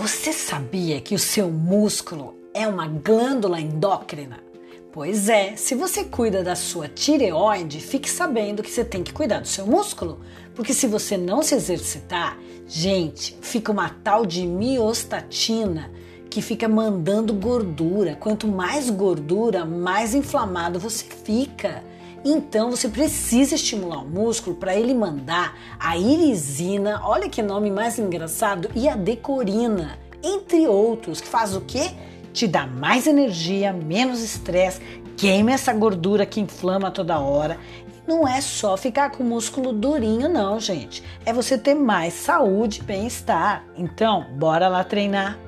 Você sabia que o seu músculo é uma glândula endócrina? Pois é, se você cuida da sua tireoide, fique sabendo que você tem que cuidar do seu músculo, porque se você não se exercitar, gente, fica uma tal de miostatina que fica mandando gordura. Quanto mais gordura, mais inflamado você fica. Então você precisa estimular o músculo para ele mandar a irisina, olha que nome mais engraçado, e a decorina, entre outros, que faz o quê? Te dá mais energia, menos estresse, queima essa gordura que inflama toda hora. Não é só ficar com o músculo durinho, não, gente. É você ter mais saúde e bem-estar. Então, bora lá treinar.